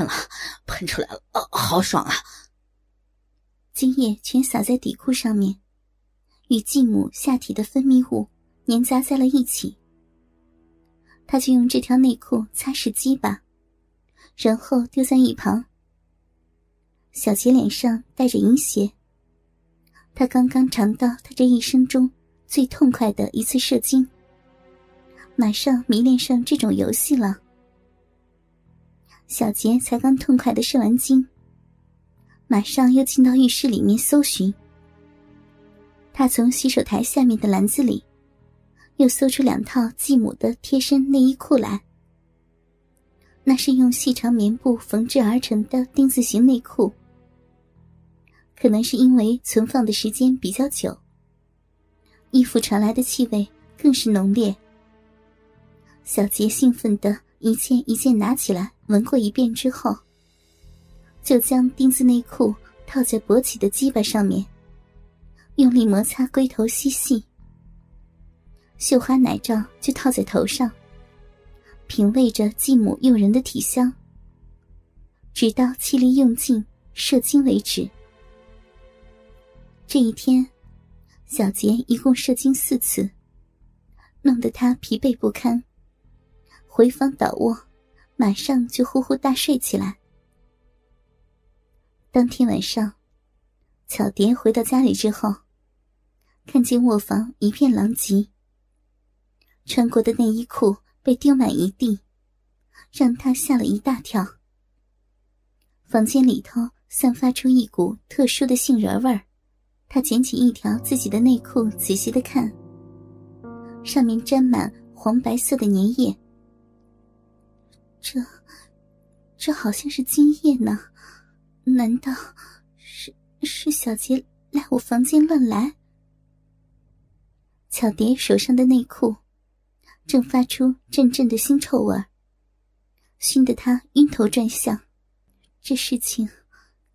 喷了，喷出来了，哦，好爽啊！精液全洒在底裤上面，与继母下体的分泌物粘杂在了一起。他就用这条内裤擦拭鸡巴，然后丢在一旁。小杰脸上带着淫邪，他刚刚尝到他这一生中最痛快的一次射精，马上迷恋上这种游戏了。小杰才刚痛快的射完精，马上又进到浴室里面搜寻。他从洗手台下面的篮子里，又搜出两套继母的贴身内衣裤来。那是用细长棉布缝制而成的丁字形内裤，可能是因为存放的时间比较久，衣服传来的气味更是浓烈。小杰兴奋的一件一件拿起来。闻过一遍之后，就将丁字内裤套在勃起的鸡巴上面，用力摩擦龟头细细。绣花奶罩就套在头上，品味着继母诱人的体香，直到气力用尽射精为止。这一天，小杰一共射精四次，弄得他疲惫不堪，回房倒卧。马上就呼呼大睡起来。当天晚上，巧蝶回到家里之后，看见卧房一片狼藉，穿过的内衣裤被丢满一地，让她吓了一大跳。房间里头散发出一股特殊的杏仁味儿，她捡起一条自己的内裤，仔细的看，上面沾满黄白色的粘液。这，这好像是今夜呢？难道是是小杰来我房间乱来？巧蝶手上的内裤正发出阵阵的腥臭味，熏得他晕头转向。这事情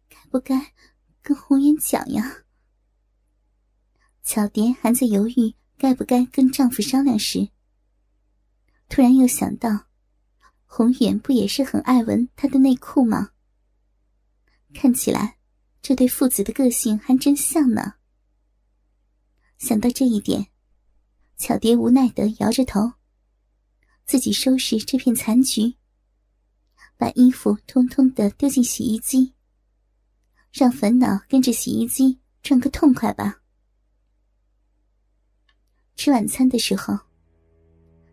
该不该跟红颜讲呀？巧蝶还在犹豫该不该跟丈夫商量时，突然又想到。宏远不也是很爱闻他的内裤吗？看起来，这对父子的个性还真像呢。想到这一点，巧蝶无奈的摇着头，自己收拾这片残局，把衣服通通的丢进洗衣机，让烦恼跟着洗衣机转个痛快吧。吃晚餐的时候，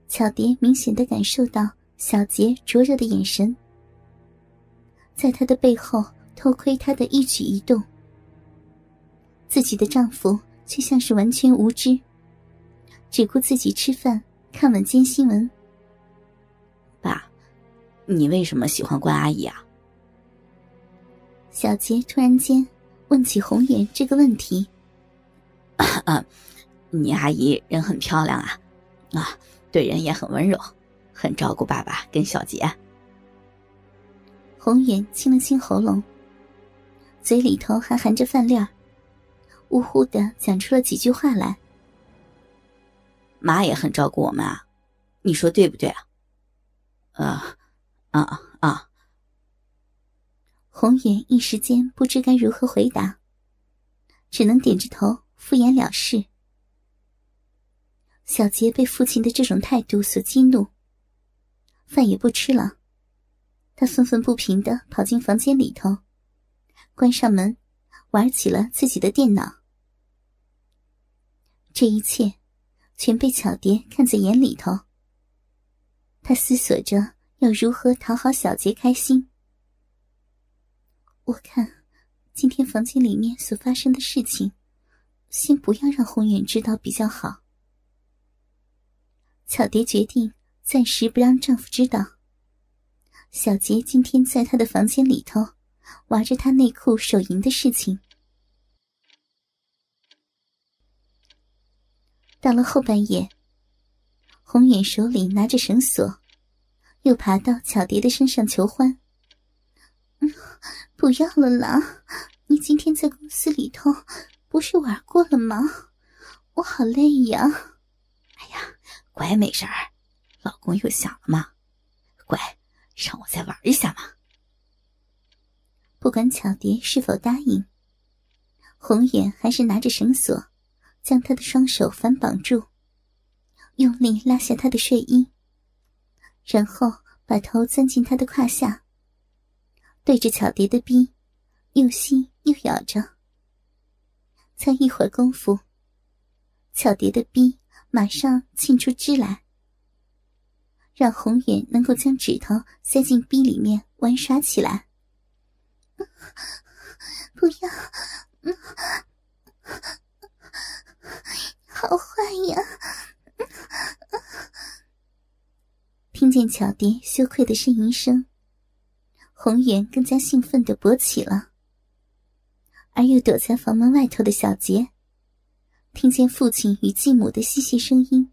巧蝶明显的感受到。小杰灼热的眼神，在她的背后偷窥她的一举一动。自己的丈夫却像是完全无知，只顾自己吃饭、看晚间新闻。爸，你为什么喜欢关阿姨啊？小杰突然间问起红颜这个问题。啊，你阿姨人很漂亮啊，啊，对人也很温柔。很照顾爸爸跟小杰。红颜清了清喉咙，嘴里头还含着饭粒儿，呜呼的讲出了几句话来。妈也很照顾我们啊，你说对不对啊？啊，啊啊！红颜一时间不知该如何回答，只能点着头敷衍了事。小杰被父亲的这种态度所激怒。饭也不吃了，他愤愤不平的跑进房间里头，关上门，玩起了自己的电脑。这一切全被巧蝶看在眼里头。他思索着要如何讨好小杰开心。我看，今天房间里面所发生的事情，先不要让宏远知道比较好。巧蝶决定。暂时不让丈夫知道，小杰今天在他的房间里头玩着他内裤手淫的事情。到了后半夜，宏远手里拿着绳索，又爬到巧蝶的身上求欢：“不要了啦！你今天在公司里头不是玩过了吗？我好累呀！”“哎呀，乖，没事儿。”老公又想了吗？乖，让我再玩一下嘛。不管巧蝶是否答应，宏远还是拿着绳索，将她的双手反绑住，用力拉下她的睡衣，然后把头钻进她的胯下，对着巧蝶的逼，又吸又咬着。才一会儿功夫，巧蝶的逼马上沁出汁来，让宏远能够将指头塞进逼里面玩耍起来。不要！好坏呀！听见巧蝶羞愧的呻吟声，红颜更加兴奋的勃起了。而又躲在房门外头的小杰，听见父亲与继母的嬉戏声音，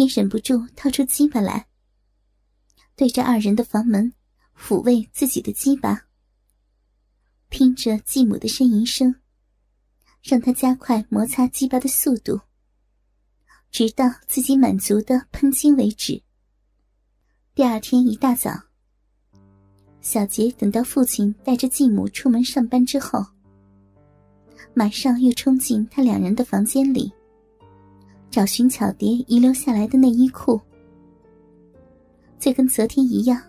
也忍不住掏出鸡巴来，对着二人的房门抚慰自己的鸡巴。听着继母的呻吟声，让他加快摩擦鸡巴的速度，直到自己满足的喷精为止。第二天一大早，小杰等到父亲带着继母出门上班之后，马上又冲进他两人的房间里，找寻巧蝶遗留下来的内衣裤，就跟昨天一样。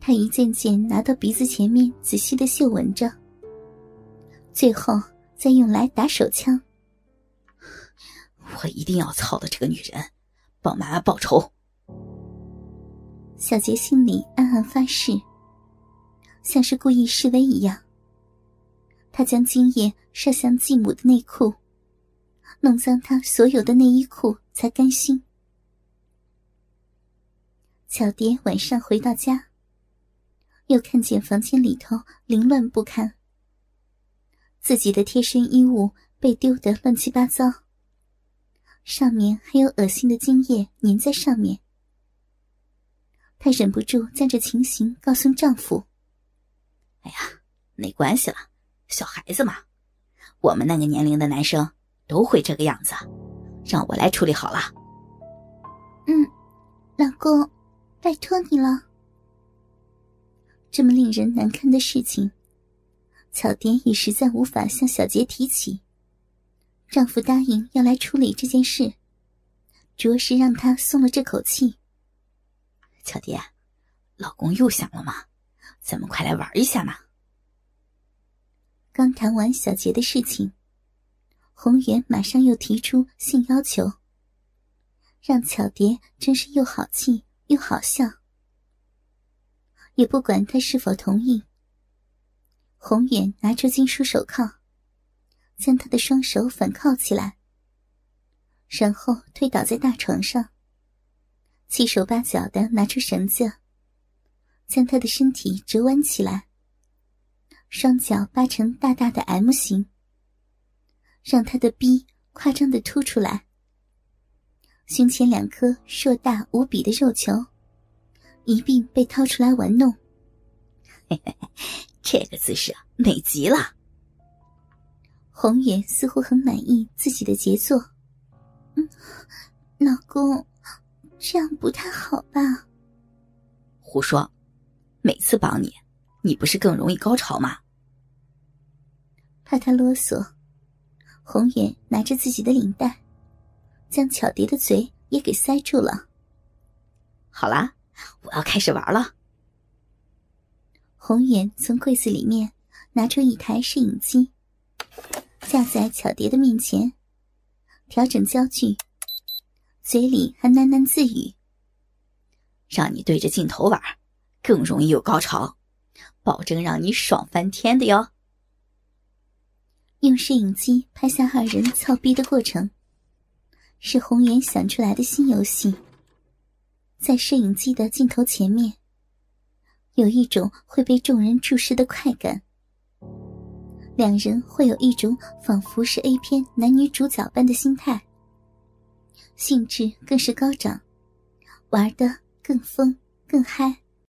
他一件件拿到鼻子前面，仔细的嗅闻着，最后再用来打手枪。我一定要操了这个女人，帮妈妈报仇。小杰心里暗暗发誓，像是故意示威一样。他将精液射向继母的内裤，弄脏他所有的内衣裤，才甘心。小蝶晚上回到家。又看见房间里头凌乱不堪，自己的贴身衣物被丢得乱七八糟，上面还有恶心的精液粘在上面。她忍不住将这情形告诉丈夫：“哎呀，没关系了，小孩子嘛，我们那个年龄的男生都会这个样子，让我来处理好了。”“嗯，老公，拜托你了。”这么令人难堪的事情，巧蝶也实在无法向小杰提起。丈夫答应要来处理这件事，着实让她松了这口气。巧蝶，老公又想了吗？咱们快来玩一下嘛！刚谈完小杰的事情，红颜马上又提出性要求，让巧蝶真是又好气又好笑。也不管他是否同意。宏远拿出金属手铐，将他的双手反铐起来，然后推倒在大床上，七手八脚的拿出绳子，将他的身体折弯起来，双脚扒成大大的 M 型，让他的逼夸张的凸出来，胸前两颗硕大无比的肉球。一并被掏出来玩弄，嘿嘿，这个姿势美极了。红颜似乎很满意自己的杰作，嗯，老公，这样不太好吧？胡说，每次帮你，你不是更容易高潮吗？怕他啰嗦，红远拿着自己的领带，将巧蝶的嘴也给塞住了。好啦。我要开始玩了。红远从柜子里面拿出一台摄影机，架在巧蝶的面前，调整焦距，嘴里还喃喃自语：“让你对着镜头玩，更容易有高潮，保证让你爽翻天的哟。”用摄影机拍下二人操逼的过程，是红颜想出来的新游戏。在摄影机的镜头前面，有一种会被众人注视的快感。两人会有一种仿佛是 A 片男女主角般的心态，兴致更是高涨，玩的更疯更嗨。